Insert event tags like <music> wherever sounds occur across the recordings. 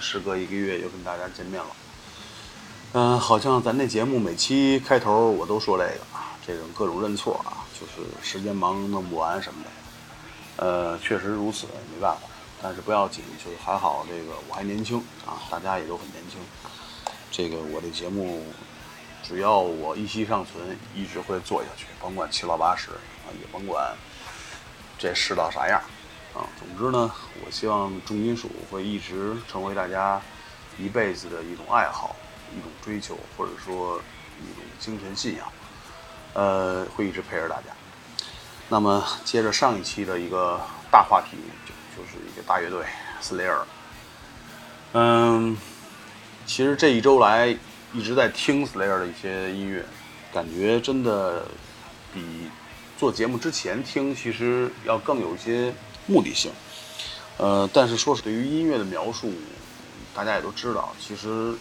时隔一个月又跟大家见面了。嗯、好像咱这节目每期开头我都说这个，这种各种认错啊，就是时间忙弄不完什么的。呃，确实如此，没办法。但是不要紧，就是还好，这个我还年轻啊，大家也都很年轻。这个我的节目，只要我一息尚存，一直会做下去，甭管七老八十啊，也甭管这世道啥样啊。总之呢，我希望重金属会一直成为大家一辈子的一种爱好、一种追求，或者说一种精神信仰。呃，会一直陪着大家。那么接着上一期的一个大话题，就就是一个大乐队 Slayer。嗯，其实这一周来一直在听 Slayer 的一些音乐，感觉真的比做节目之前听其实要更有一些目的性。呃，但是说是对于音乐的描述，大家也都知道，其实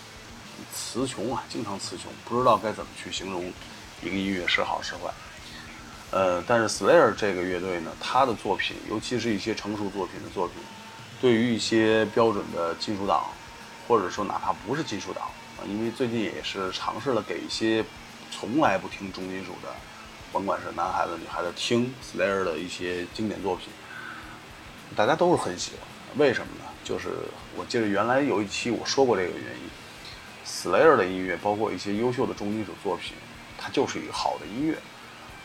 词穷啊，经常词穷，不知道该怎么去形容一个音乐是好是坏。呃，但是 Slayer 这个乐队呢，他的作品，尤其是一些成熟作品的作品，对于一些标准的金属党，或者说哪怕不是金属党啊，因为最近也是尝试了给一些从来不听重金属的，甭管是男孩子女孩子听 Slayer 的一些经典作品，大家都是很喜欢。为什么呢？就是我记得原来有一期我说过这个原因，Slayer 的音乐，包括一些优秀的重金属作品，它就是一个好的音乐。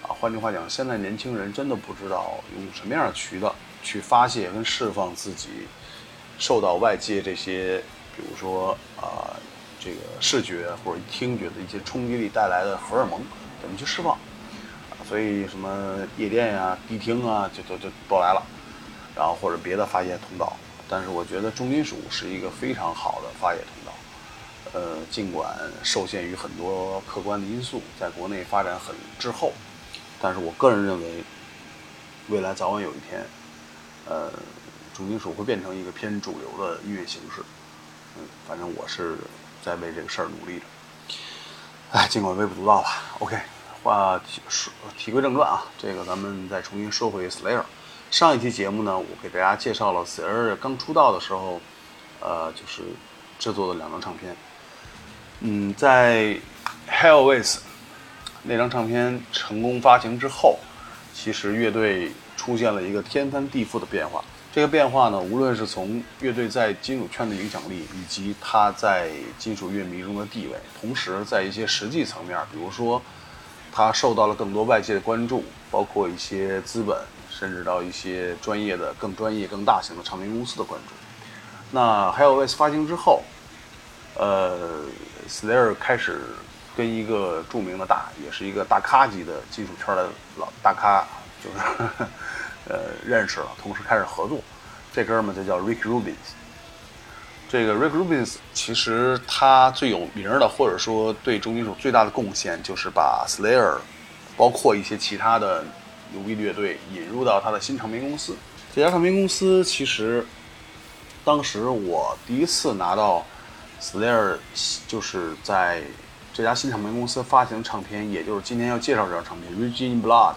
啊，换句话讲，现在年轻人真的不知道用什么样的渠道去发泄跟释放自己受到外界这些，比如说啊、这个视觉或者听觉的一些冲击力带来的荷尔蒙，怎么去释放？所以什么夜店呀、迪厅啊，就就就都来了，然后或者别的发泄通道。但是我觉得重金属是一个非常好的发泄通道。呃，尽管受限于很多客观的因素，在国内发展很滞后，但是我个人认为，未来早晚有一天，呃，重金属会变成一个偏主流的音乐形式。嗯，反正我是在为这个事儿努力着。哎，尽管微不足道吧。OK，话题说题归正传啊，这个咱们再重新说回 Slayer。上一期节目呢，我给大家介绍了 Slayer 刚出道的时候，呃，就是制作的两张唱片。嗯，在 Hell With 那张唱片成功发行之后，其实乐队出现了一个天翻地覆的变化。这个变化呢，无论是从乐队在金属圈的影响力，以及他在金属乐迷中的地位，同时在一些实际层面，比如说他受到了更多外界的关注，包括一些资本，甚至到一些专业的、更专业、更大型的唱片公司的关注。那还有 With 发行之后，呃，Slayer 开始跟一个著名的大，也是一个大咖级的金属圈的老大咖，就是 <laughs> 呃认识了，同时开始合作。这哥们就叫 Rick Rubin。这个 Rick Rubin 其实他最有名的，或者说对重金属最大的贡献，就是把 Slayer，包括一些其他的牛逼乐队引入到他的新唱片公司。这家唱片公司其实当时我第一次拿到 Slayer，就是在这家新唱片公司发行唱片，也就是今天要介绍这张唱片《Virgin Blood》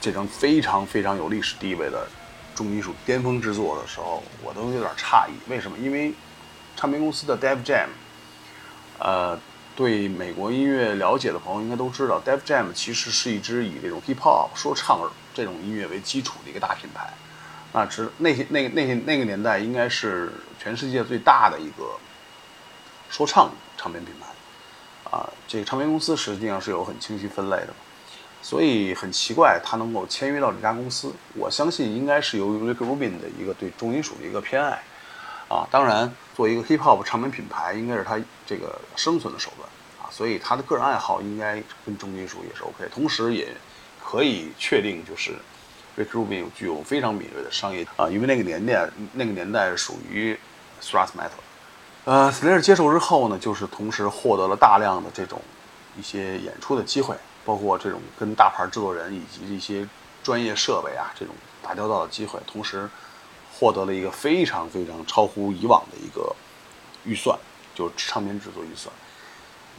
这张非常非常有历史地位的重金属巅峰之作的时候，我都有点诧异。为什么？因为唱片公司的 Def Jam，呃，对美国音乐了解的朋友应该都知道，Def Jam 其实是一支以这种 hip hop 说唱这种音乐为基础的一个大品牌。那只那些那那些那个年代应该是全世界最大的一个说唱唱片品牌啊。这个唱片公司实际上是有很清晰分类的，所以很奇怪他能够签约到这家公司。我相信应该是由于 Rick Rubin 的一个对重金属的一个偏爱啊。当然，作为一个 hip hop 唱片品牌，应该是他这个生存的手段啊。所以他的个人爱好应该跟重金属也是 OK，同时也可以确定就是 Rick Rubin 具有非常敏锐的商业啊，因为那个年代那个年代属于 thrash metal。呃，Slayer 接受之后呢，就是同时获得了大量的这种一些演出的机会，包括这种跟大牌制作人以及一些专业设备啊这种打交道的机会，同时获得了一个非常非常超乎以往的一个预算，就是唱片制作预算。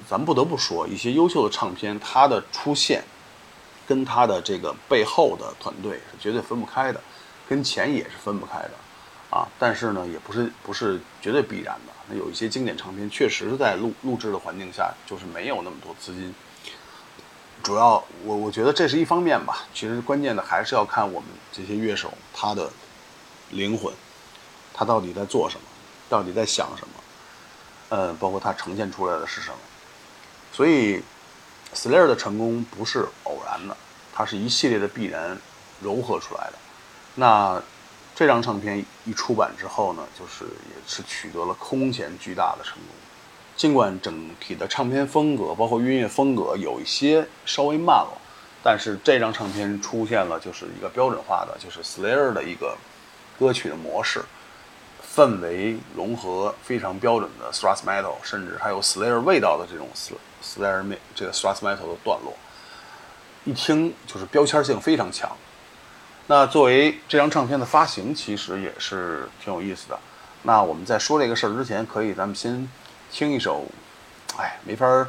咱不得不说，一些优秀的唱片，它的出现跟它的这个背后的团队是绝对分不开的，跟钱也是分不开的。啊，但是呢，也不是不是绝对必然的。那有一些经典唱片，确实是在录录制的环境下，就是没有那么多资金。主要我我觉得这是一方面吧。其实关键的还是要看我们这些乐手他的灵魂，他到底在做什么，到底在想什么，嗯，包括他呈现出来的是什么。所以，Slayer 的成功不是偶然的，它是一系列的必然糅合出来的。那。这张唱片一出版之后呢，就是也是取得了空前巨大的成功。尽管整体的唱片风格，包括音乐风格有一些稍微慢了，但是这张唱片出现了就是一个标准化的，就是 Slayer 的一个歌曲的模式，氛围融合非常标准的 thrash metal，甚至还有 Slayer 味道的这种 Slayer 这个 thrash metal 的段落，一听就是标签性非常强。那作为这张唱片的发行，其实也是挺有意思的。那我们在说这个事儿之前，可以咱们先听一首，哎，没法儿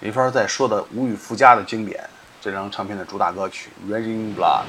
没法儿再说的无以复加的经典，这张唱片的主打歌曲《Raging Blood》。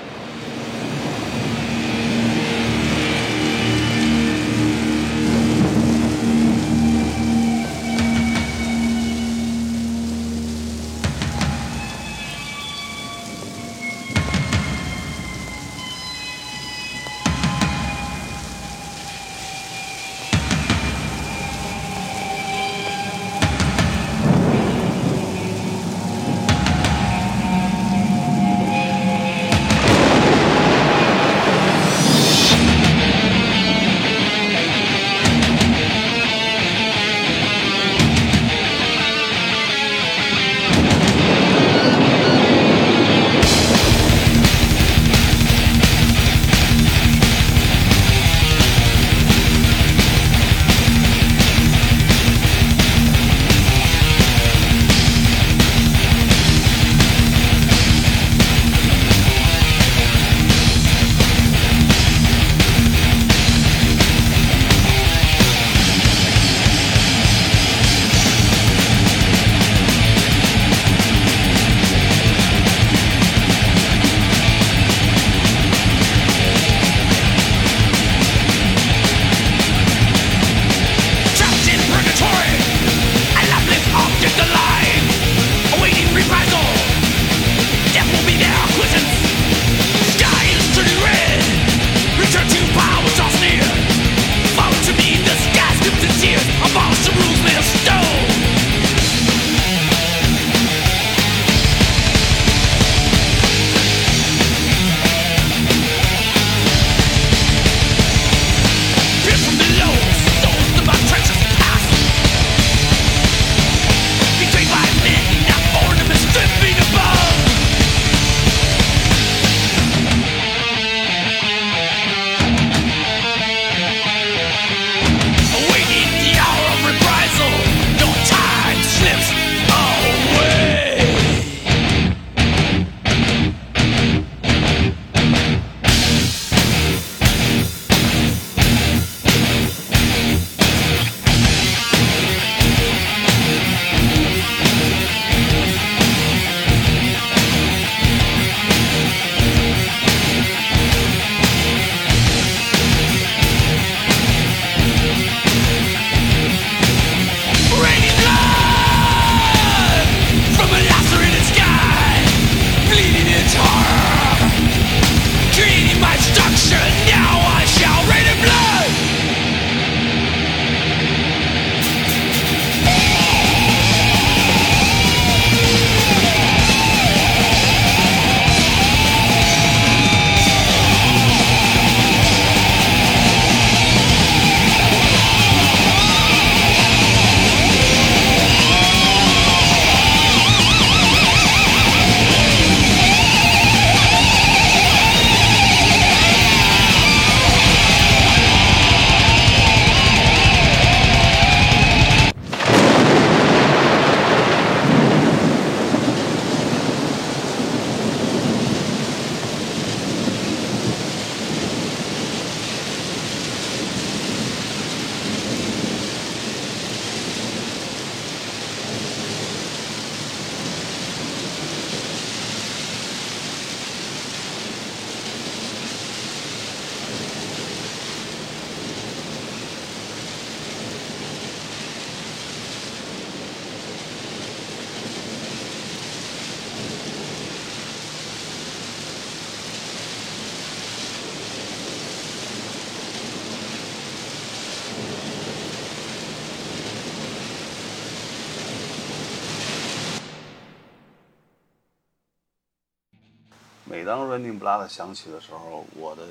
每当 Running Blood 响起的时候，我的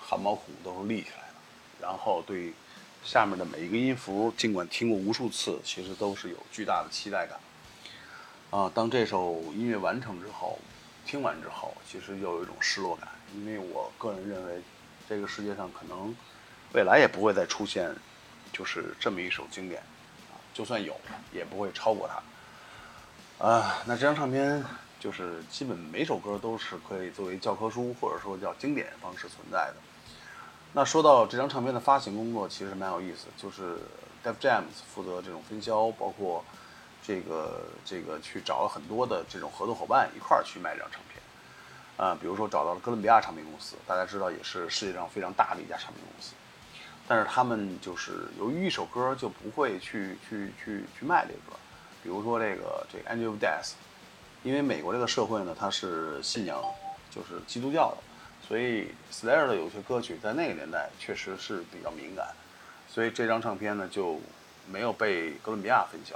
汗毛孔都是立起来的，然后对下面的每一个音符，尽管听过无数次，其实都是有巨大的期待感。啊，当这首音乐完成之后，听完之后，其实又有一种失落感，因为我个人认为，这个世界上可能未来也不会再出现就是这么一首经典，啊，就算有，也不会超过它。啊，那这张唱片就是基本每首歌都是可以作为教科书或者说叫经典方式存在的。那说到这张唱片的发行工作，其实蛮有意思，就是 Def Jam 负责这种分销，包括。这个这个去找了很多的这种合作伙伴一块儿去卖这张唱片，啊，比如说找到了哥伦比亚唱片公司，大家知道也是世界上非常大的一家唱片公司，但是他们就是由于一首歌就不会去去去去卖这个歌，比如说这个这个 Angel of Death，因为美国这个社会呢，它是信仰就是基督教的，所以 Slayer 的有些歌曲在那个年代确实是比较敏感，所以这张唱片呢就没有被哥伦比亚分销。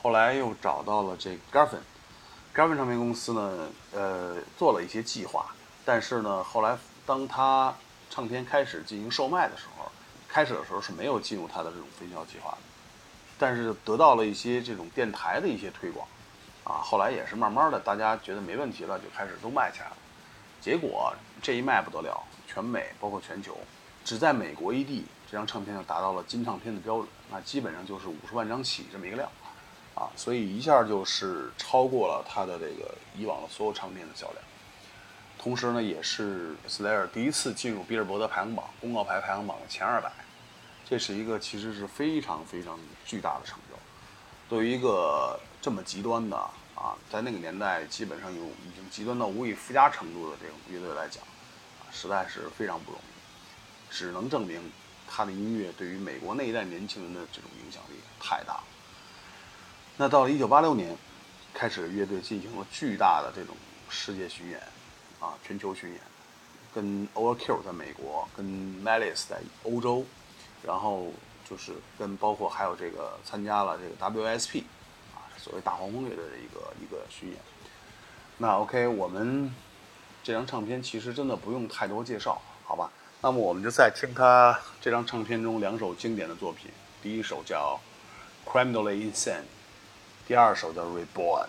后来又找到了这 Garvin，Garvin 唱片公司呢，呃，做了一些计划，但是呢，后来当他唱片开始进行售卖的时候，开始的时候是没有进入他的这种分销计划的，但是得到了一些这种电台的一些推广，啊，后来也是慢慢的大家觉得没问题了，就开始都卖起来了，结果这一卖不得了，全美包括全球，只在美国一地，这张唱片就达到了金唱片的标准，那基本上就是五十万张起这么一个量。啊，所以一下就是超过了他的这个以往的所有唱片的销量，同时呢，也是 Slayer 第一次进入比尔伯德排行榜公告牌排行榜的前二百，这是一个其实是非常非常巨大的成就。对于一个这么极端的啊，在那个年代基本上有已经极端到无以复加程度的这种乐队来讲，啊，实在是非常不容易，只能证明他的音乐对于美国那一代年轻人的这种影响力太大了。那到了一九八六年，开始乐队进行了巨大的这种世界巡演，啊，全球巡演，跟 Overkill 在美国，跟 Malice 在欧洲，然后就是跟包括还有这个参加了这个 WSP，所谓大黄蜂乐队的一个一个巡演。那 OK，我们这张唱片其实真的不用太多介绍，好吧？那么我们就再听他这张唱片中两首经典的作品，第一首叫《Criminally Insane》。第二首叫《Reborn》。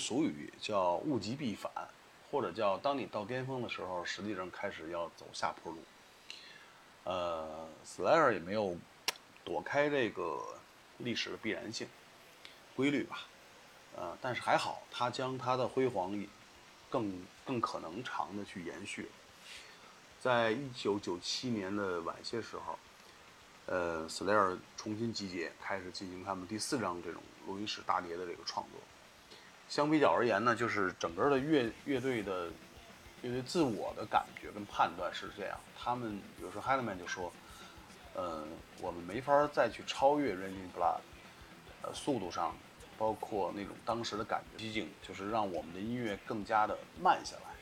俗语叫“物极必反”，或者叫“当你到巅峰的时候，实际上开始要走下坡路”。呃，Slayer 也没有躲开这个历史的必然性规律吧。呃，但是还好，他将他的辉煌更更可能长的去延续。在一九九七年的晚些时候，呃，Slayer 重新集结，开始进行他们第四张这种录音室大碟的这个创作。相比较而言呢，就是整个的乐乐队的乐队自我的感觉跟判断是这样。他们比如说 Hanneman 就说，呃，我们没法再去超越 Raging Blood，呃，速度上，包括那种当时的感觉激进，就是让我们的音乐更加的慢下来，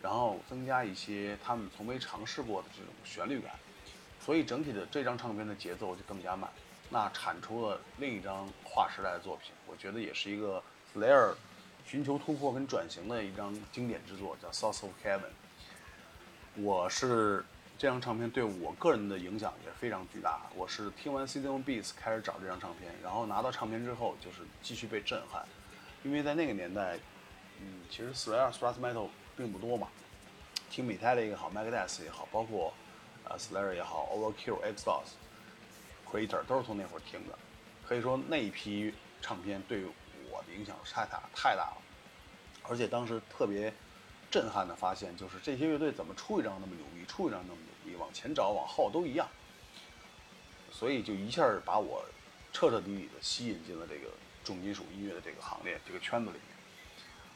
然后增加一些他们从没尝试过的这种旋律感。所以整体的这张唱片的节奏就更加慢，那产出了另一张划时代的作品，我觉得也是一个 Slayer 寻求突破跟转型的一张经典之作，叫《South of Heaven》。我是这张唱片对我个人的影响也非常巨大。我是听完《Season Beats》开始找这张唱片，然后拿到唱片之后就是继续被震撼，因为在那个年代，嗯，其实 Slayer Thrash Metal 并不多嘛，听 Metallica 也好，Megadeth 也好，包括呃 Slayer 也好，Overkill、Exhaust、Creator 都是从那会儿听的，可以说那一批唱片对我影响太大太大了，而且当时特别震撼的发现，就是这些乐队怎么出一张那么牛逼，出一张那么牛逼，往前找往后都一样，所以就一下把我彻彻底底的吸引进了这个重金属音乐的这个行列这个圈子里面，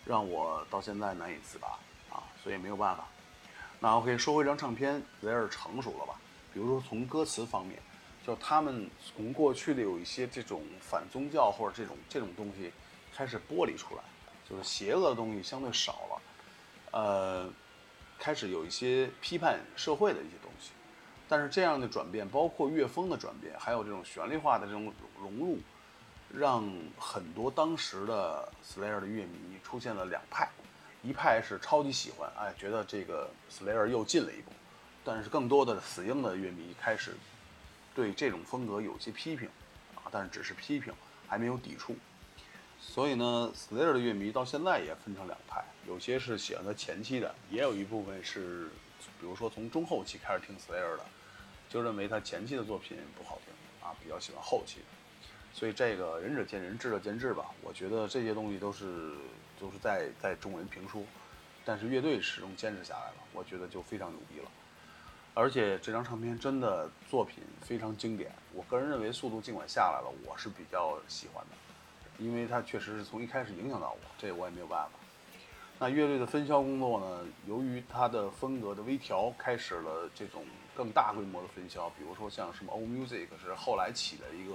让我到现在难以自拔啊，所以没有办法。那 OK，说回这张唱片，有点成熟了吧？比如说从歌词方面，就他们从过去的有一些这种反宗教或者这种这种东西开始剥离出来，就是邪恶的东西相对少了，呃，开始有一些批判社会的一些东西。但是这样的转变，包括乐风的转变，还有这种旋律化的这种融入，让很多当时的 Slayer 的乐迷出现了两派，一派是超级喜欢，哎，觉得这个 Slayer 又进了一步，但是更多的死硬的乐迷开始对这种风格有些批评，啊，但是只是批评，还没有抵触。所以呢，Slayer 的乐迷到现在也分成两派，有些是喜欢他前期的，也有一部分是，比如说从中后期开始听 Slayer 的，就认为他前期的作品不好听啊，比较喜欢后期的。所以这个仁者见仁，智者见智吧。我觉得这些东西都是都是在在众人评说，但是乐队始终坚持下来了，我觉得就非常牛逼了。而且这张唱片真的作品非常经典，我个人认为速度尽管下来了，我是比较喜欢的，因为它确实是从一开始影响到我，这我也没有办法。那乐队的分销工作呢，由于它的风格的微调，开始了这种更大规模的分销，比如说像什么 O Music 是后来起的一个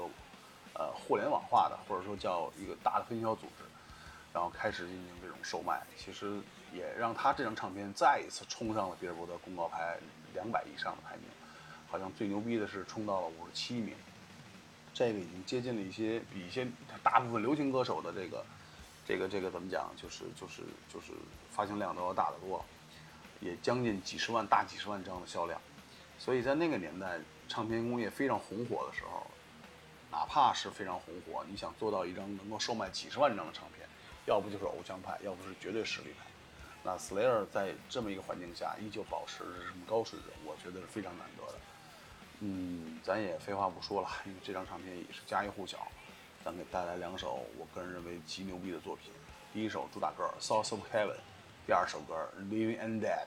呃互联网化的，或者说叫一个大的分销组织，然后开始进行这种售卖，其实也让他这张唱片再一次冲上了比尔博德公告牌两百以上的排名，好像最牛逼的是冲到了五十七名，这个已经接近了一些比一些大部分流行歌手的这个这个这个怎么讲？就是就是就是发行量都要大得多，也将近几十万大几十万张的销量。所以在那个年代，唱片工业非常红火的时候，哪怕是非常红火，你想做到一张能够售卖几十万张的唱片，要不就是偶像派，要不是绝对实力派。那 Slayer 在这么一个环境下依旧保持着这么高水准，我觉得是非常难得的。嗯，咱也废话不说了，<laughs> 因为这张唱片也是家喻户晓。咱给带来两首我个人认为极牛逼的作品。第一首主打歌《South of Heaven》，第二首歌《Living and Dead》。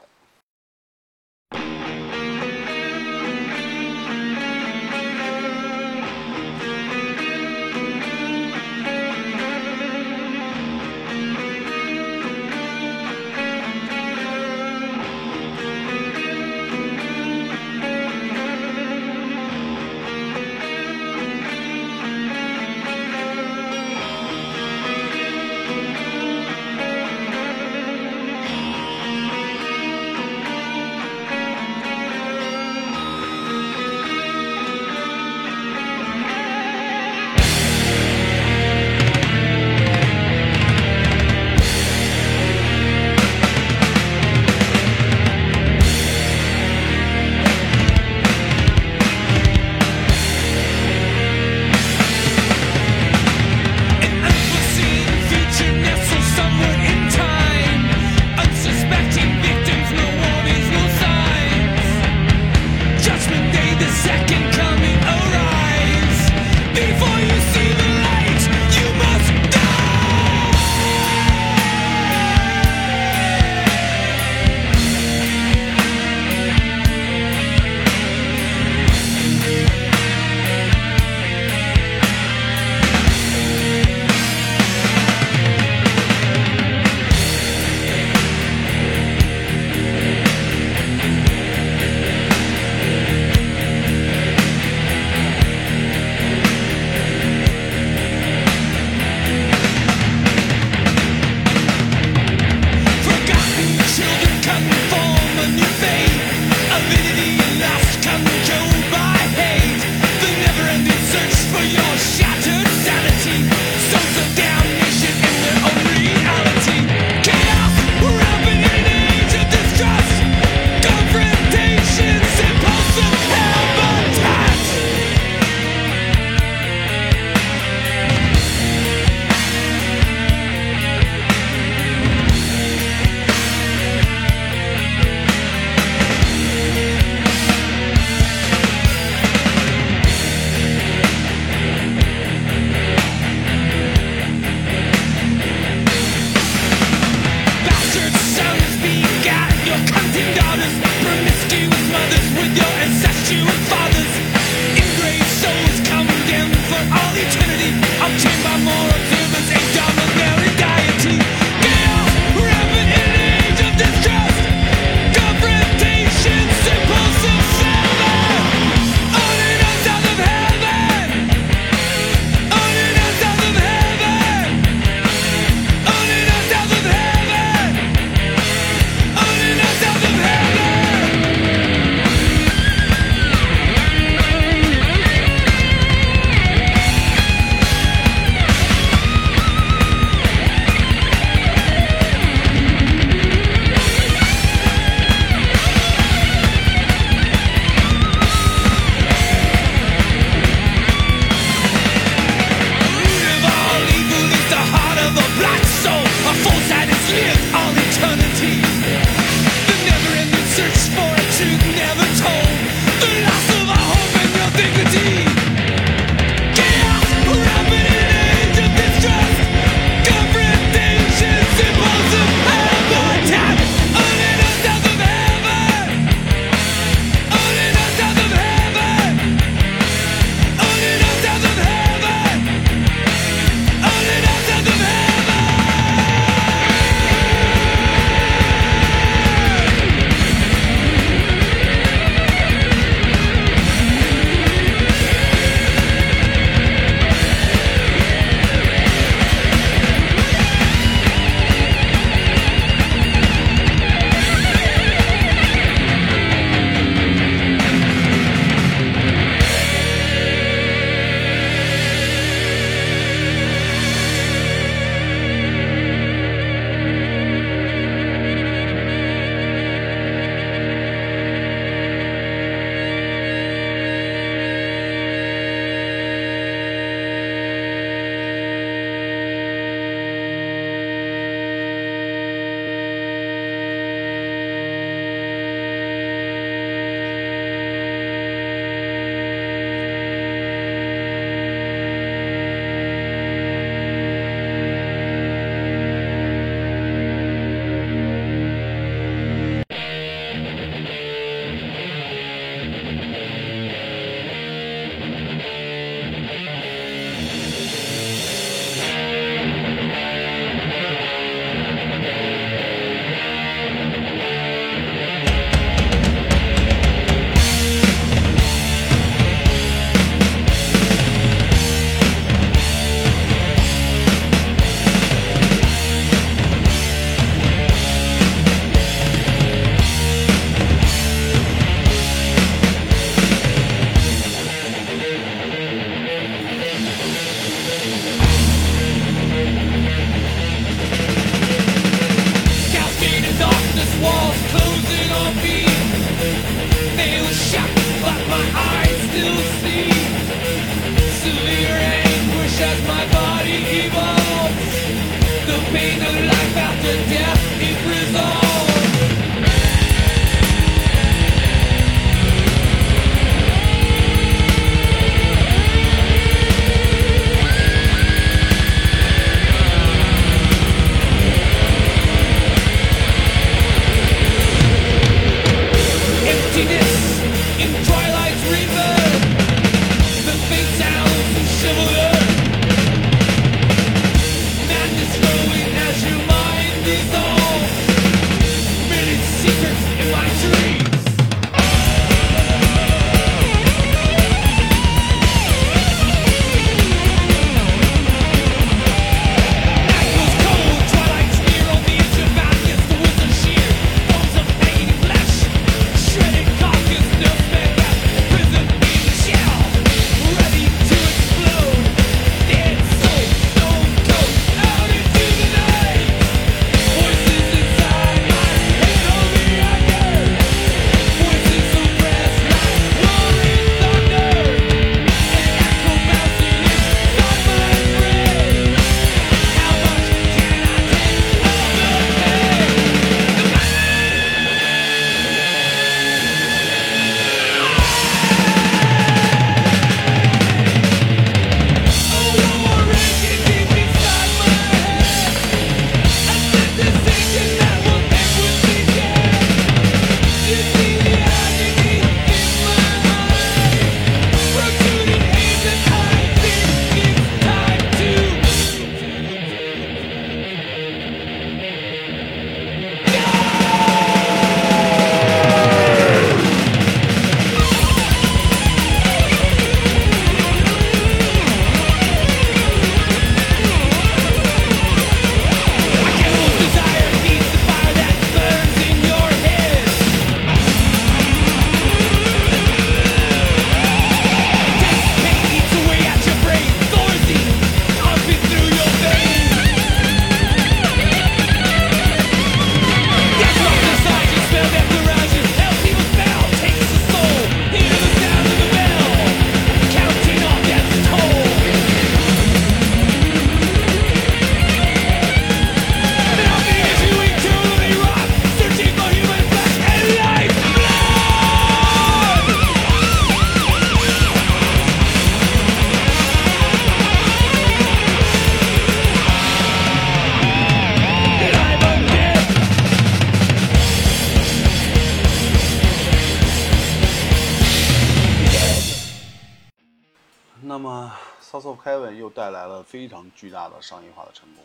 商业化的成功。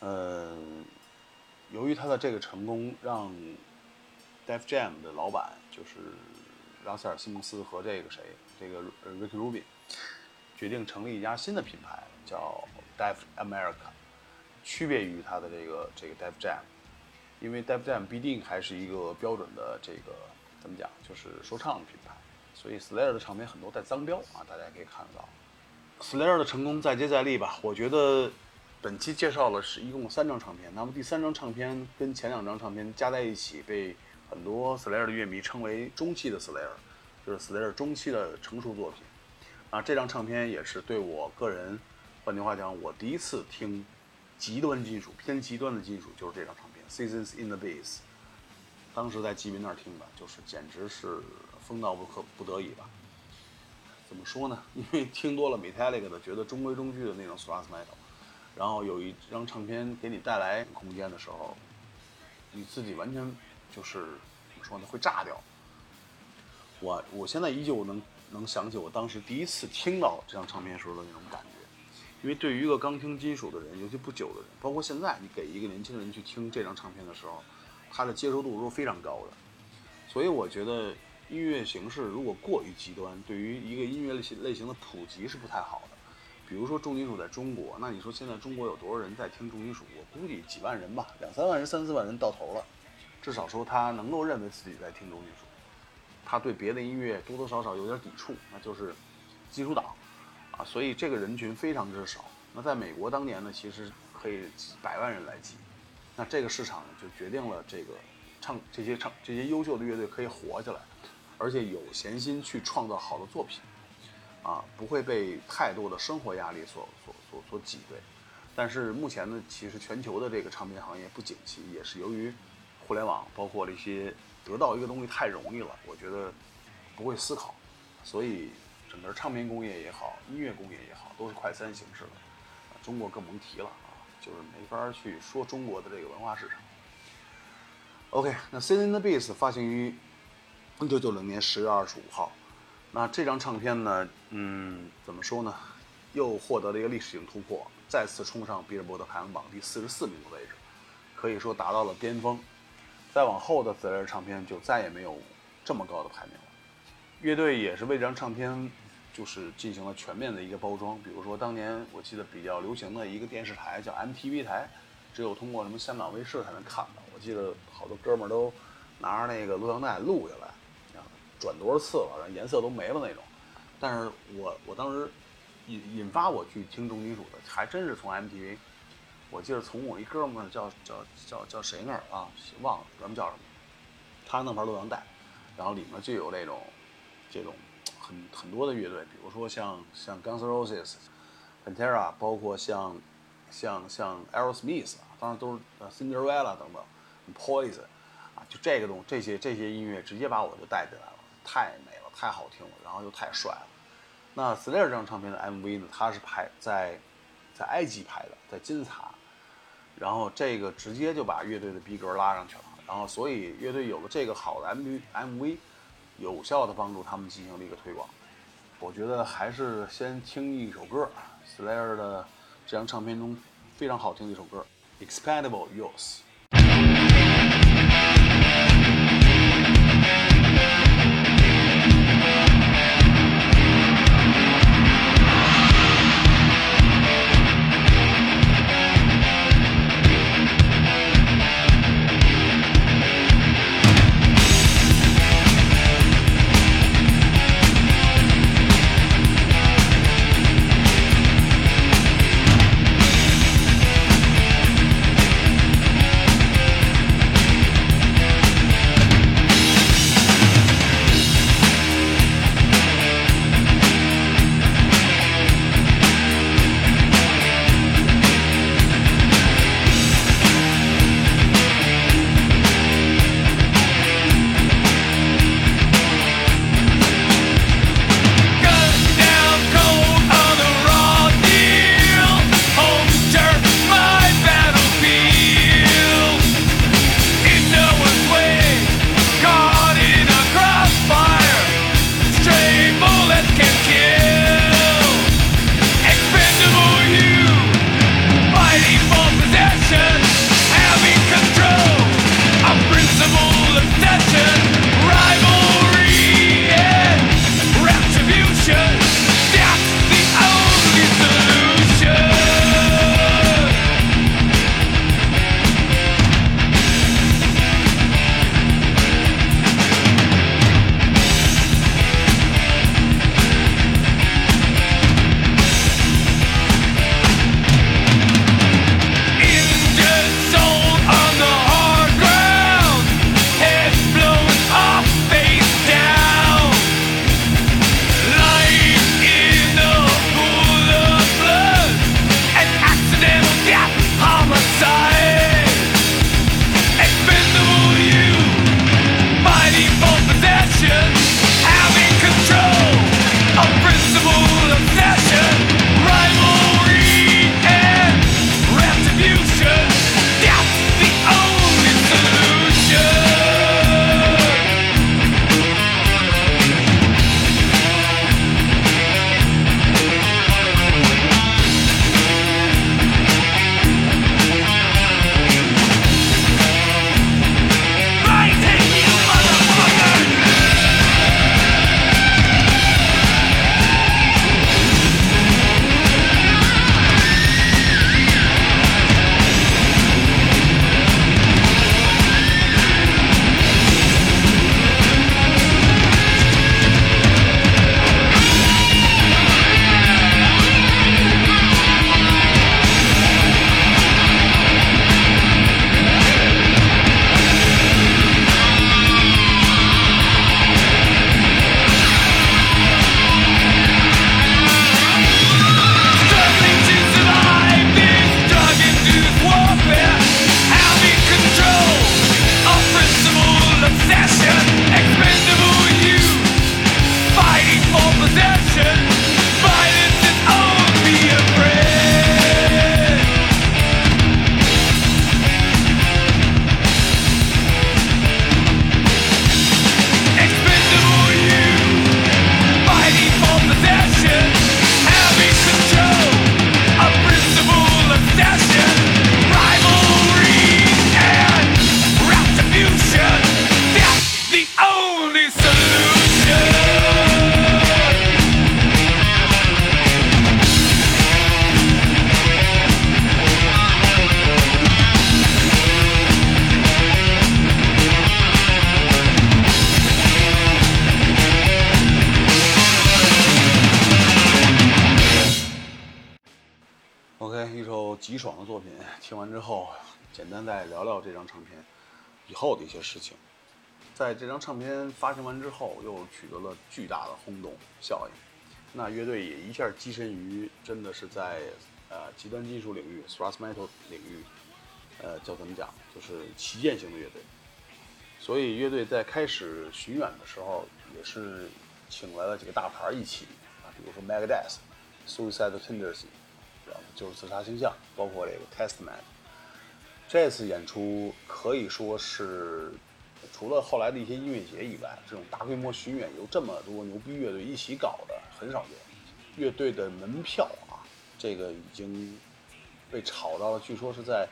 呃，由于他的这个成功，让 Def Jam 的老板就是拉塞尔·西蒙斯和这个谁，这个 Ricky Rubin 决定成立一家新的品牌，叫 Def America，区别于他的这个这个 Def Jam，因为 Def Jam 必定还是一个标准的这个怎么讲，就是说唱的品牌，所以 Slayer 的唱片很多带脏标啊，大家可以看得到。Slayer 的成功再接再厉吧，我觉得本期介绍了是一共三张唱片，那么第三张唱片跟前两张唱片加在一起，被很多 Slayer 的乐迷称为中期的 Slayer，就是 Slayer 中期的成熟作品。啊，这张唱片也是对我个人，换句话讲，我第一次听极端金属、偏极端的金属，就是这张唱片《Seasons in the Bass》。当时在吉民那儿听的，就是简直是疯到不可不得已吧。怎么说呢？<laughs> 因为听多了 Metallica 的，觉得中规中矩的那种 thrash metal，然后有一张唱片给你带来空间的时候，你自己完全就是怎么说呢？会炸掉。我我现在依旧能能想起我当时第一次听到这张唱片时候的那种感觉，因为对于一个刚听金属的人，尤其不久的人，包括现在你给一个年轻人去听这张唱片的时候，他的接受度都是非常高的。所以我觉得音乐形式如果过于极端，对于一个音乐类型类型的普及是不太好的。比如说重金属在中国，那你说现在中国有多少人在听重金属？我估计几万人吧，两三万人、三四万人到头了。至少说他能够认为自己在听重金属，他对别的音乐多多少少有点抵触，那就是基础党啊。所以这个人群非常之少。那在美国当年呢，其实可以百万人来计。那这个市场就决定了这个唱这些唱这些优秀的乐队可以活下来，而且有闲心去创造好的作品，啊，不会被太多的生活压力所所所所挤兑。但是目前呢，其实全球的这个唱片行业不景气，也是由于互联网，包括这些得到一个东西太容易了，我觉得不会思考，所以整个唱片工业也好，音乐工业也好，都是快餐形式的。中国更甭提了啊，就是没法去说中国的这个文化市场。OK，那《Sin in the Beast》发行于一九九零年十月二十五号。那这张唱片呢，嗯，怎么说呢？又获得了一个历史性突破，再次冲上比尔博德排行榜第四十四名的位置，可以说达到了巅峰。再往后的四张唱片就再也没有这么高的排名了。乐队也是为这张唱片就是进行了全面的一个包装，比如说当年我记得比较流行的一个电视台叫 MTV 台，只有通过什么香港卫视才能看到。我记得好多哥们儿都拿着那个录像带录下来，转多少次了，然后颜色都没了那种。但是我我当时引引发我去听重金属的，还真是从 MTV。我记得从我一哥们儿叫叫叫叫谁那儿啊，忘了咱们叫什么，他弄盘录像带，然后里面就有这种这种很很多的乐队，比如说像像 Guns N' Roses、Pantera，包括像像像 Aerosmith 啊，当然都是呃 Cinderella 等等，Poison 啊，就这个东这些这些音乐直接把我就带进来，太美了，太好听了，然后又太帅了。那 Slayer 这张唱片的 MV 呢，它是拍在在埃及拍的，在金字塔，然后这个直接就把乐队的逼格拉上去了，然后所以乐队有了这个好的 MV MV，有效的帮助他们进行了一个推广。我觉得还是先听一首歌，Slayer 的这张唱片中非常好听的一首歌《，Expandable Youth》。在这张唱片发行完之后，又取得了巨大的轰动效应。那乐队也一下跻身于真的是在呃极端金属领域 （thrash metal） 领域，呃叫怎么讲，就是旗舰型的乐队。所以乐队在开始巡演的时候，也是请来了几个大牌一起啊，比如说 Megadeth、Suicide Tendency，然后就是自杀倾向，包括这个 Testament。这次演出可以说是除了后来的一些音乐节以外，这种大规模巡演由这么多牛逼乐队一起搞的很少见。乐队的门票啊，这个已经被炒到了，据说是在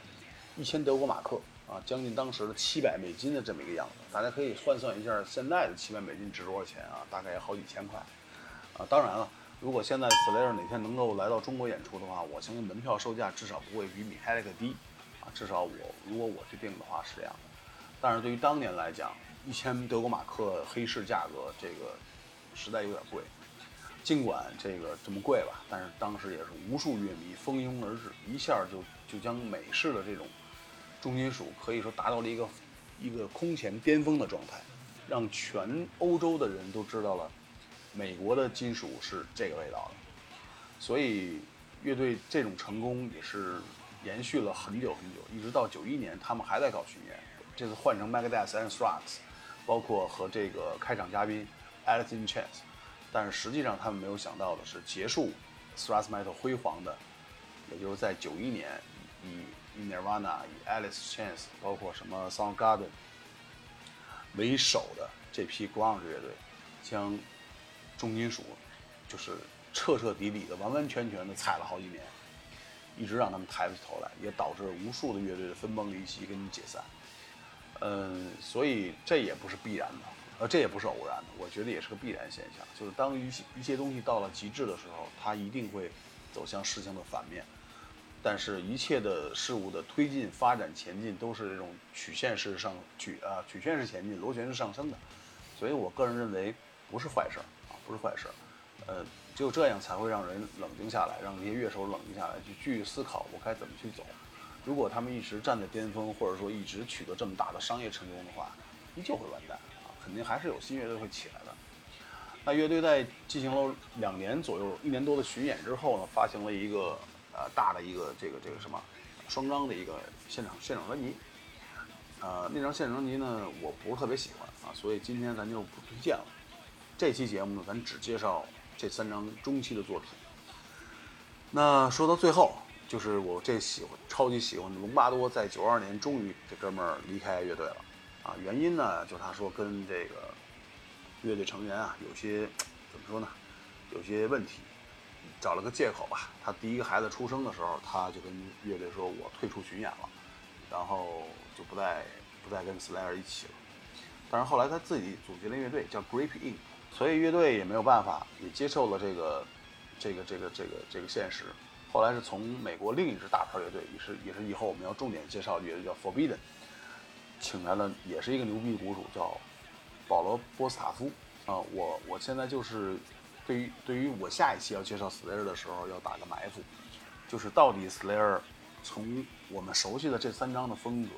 一千德国马克啊，将近当时的七百美金的这么一个样子。大家可以换算一下，现在的七百美金值多少钱啊？大概也好几千块啊。当然了，如果现在 Slayer 哪天能够来到中国演出的话，我相信门票售价至少不会比 Metallica 低啊。至少我如果我去定的话是这样的。但是对于当年来讲，一千德国马克黑市价格这个实在有点贵。尽管这个这么贵吧，但是当时也是无数乐迷蜂拥而至，一下就就将美式的这种重金属可以说达到了一个一个空前巅峰的状态，让全欧洲的人都知道了美国的金属是这个味道的。所以乐队这种成功也是延续了很久很久，一直到九一年他们还在搞巡演，这次换成 Megadeth and Thrax，包括和这个开场嘉宾 Alice in Chains。但是实际上，他们没有想到的是，结束 thrash metal 辉煌的，也就是在九一年，以 Nirvana、以 Alice Chains，包括什么 Soundgarden 为首的这批 grunge 乐队，将重金属就是彻彻底底的、完完全全的踩了好几年，一直让他们抬不起头来，也导致无数的乐队的分崩离析跟解散。嗯，所以这也不是必然的。呃，这也不是偶然的，我觉得也是个必然现象。就是当一些一些东西到了极致的时候，它一定会走向事情的反面。但是，一切的事物的推进、发展、前进，都是这种曲线式上曲啊，曲线式前进，螺旋式上升的。所以我个人认为，不是坏事啊，不是坏事。呃，只有这样才会让人冷静下来，让这些乐手冷静下来，去继续思考我该怎么去走。如果他们一直站在巅峰，或者说一直取得这么大的商业成功的话，依旧会完蛋啊。肯定还是有新乐队会起来的。那乐队在进行了两年左右、一年多的巡演之后呢，发行了一个呃大的一个这个这个什么双张的一个现场现场专辑。呃，那张现场专辑呢，我不是特别喜欢啊，所以今天咱就不推荐了。这期节目呢，咱只介绍这三张中期的作品。那说到最后，就是我这喜欢、超级喜欢的隆巴多，在九二年终于这哥们儿离开乐队了。啊，原因呢，就他说跟这个乐队成员啊有些怎么说呢，有些问题，找了个借口吧。他第一个孩子出生的时候，他就跟乐队说：“我退出巡演了，然后就不再不再跟 Slayer 一起了。”但是后来他自己组建了乐队，叫 Grape i n 所以乐队也没有办法，也接受了这个这个这个这个这个现实。后来是从美国另一支大牌乐队，也是也是以后我们要重点介绍的乐队，叫 Forbidden。请来了，也是一个牛逼鼓手，叫保罗·波斯塔夫啊。我我现在就是对于对于我下一期要介绍 Slayer 的时候要打个埋伏，就是到底 Slayer 从我们熟悉的这三张的风格，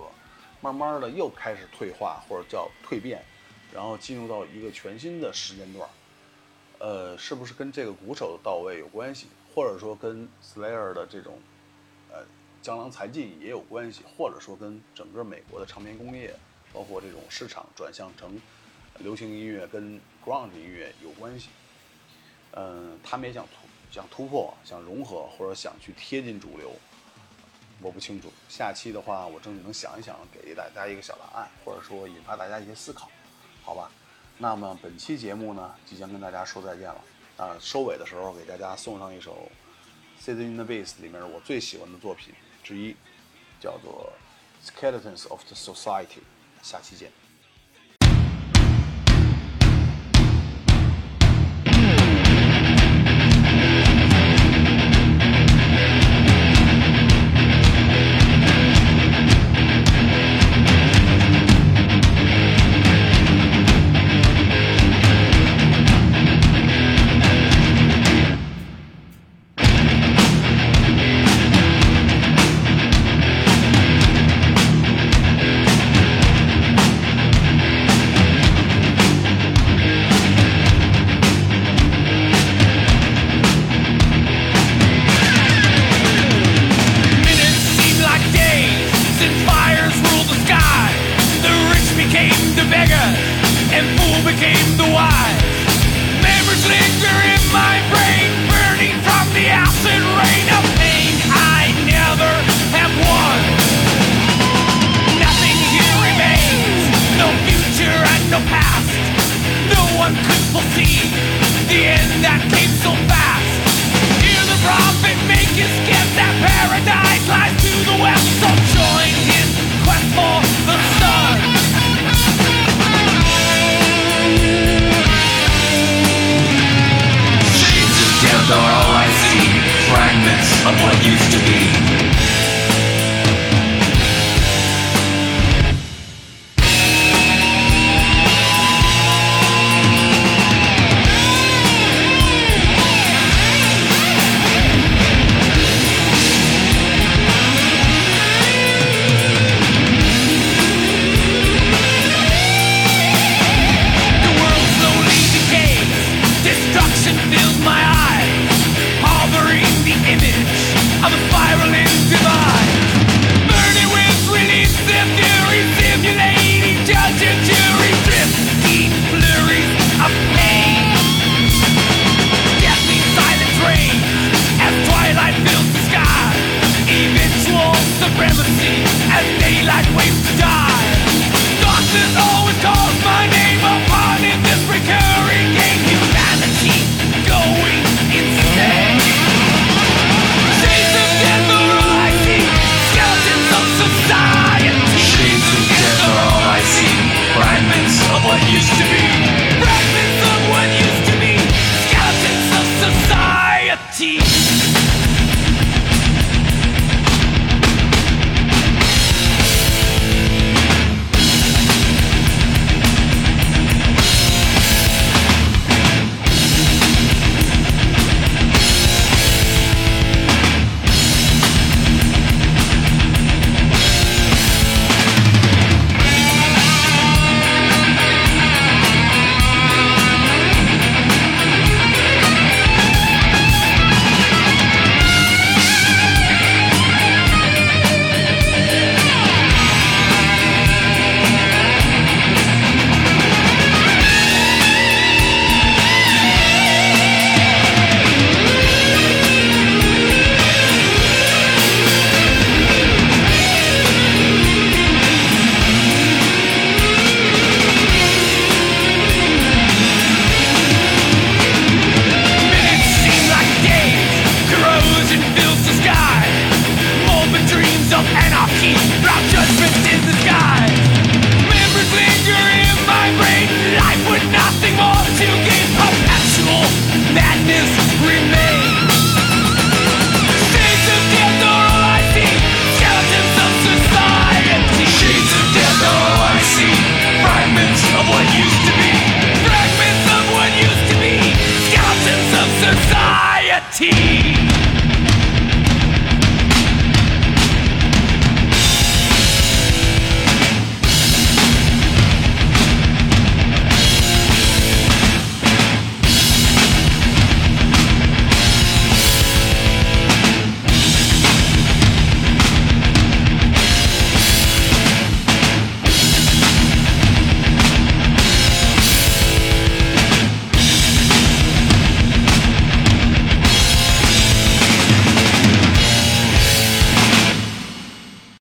慢慢的又开始退化或者叫蜕变，然后进入到一个全新的时间段，呃，是不是跟这个鼓手的到位有关系，或者说跟 Slayer 的这种呃。江郎才尽也有关系，或者说跟整个美国的唱片工业，包括这种市场转向成流行音乐跟 grunge 音乐有关系。嗯，他们也想突想突破，想融合，或者想去贴近主流。我不清楚，下期的话我争取能想一想，给大家一个小答案，或者说引发大家一些思考，好吧？那么本期节目呢，即将跟大家说再见了。啊，收尾的时候给大家送上一首《Season in the Bass》里面我最喜欢的作品。之一，叫做《Skeletons of the Society》，下期见。